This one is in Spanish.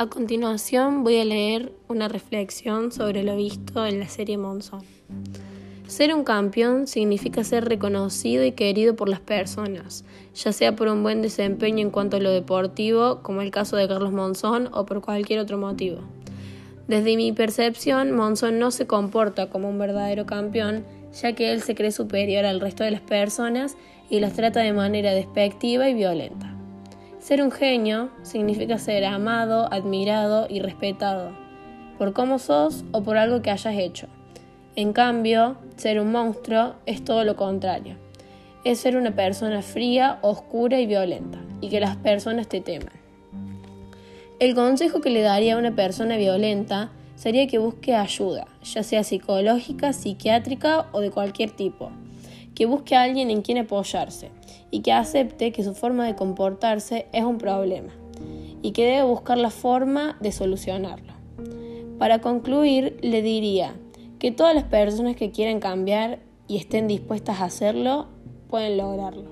A continuación voy a leer una reflexión sobre lo visto en la serie Monzón. Ser un campeón significa ser reconocido y querido por las personas, ya sea por un buen desempeño en cuanto a lo deportivo, como el caso de Carlos Monzón, o por cualquier otro motivo. Desde mi percepción, Monzón no se comporta como un verdadero campeón, ya que él se cree superior al resto de las personas y las trata de manera despectiva y violenta. Ser un genio significa ser amado, admirado y respetado, por cómo sos o por algo que hayas hecho. En cambio, ser un monstruo es todo lo contrario. Es ser una persona fría, oscura y violenta, y que las personas te teman. El consejo que le daría a una persona violenta sería que busque ayuda, ya sea psicológica, psiquiátrica o de cualquier tipo que busque a alguien en quien apoyarse y que acepte que su forma de comportarse es un problema y que debe buscar la forma de solucionarlo. Para concluir, le diría que todas las personas que quieran cambiar y estén dispuestas a hacerlo, pueden lograrlo.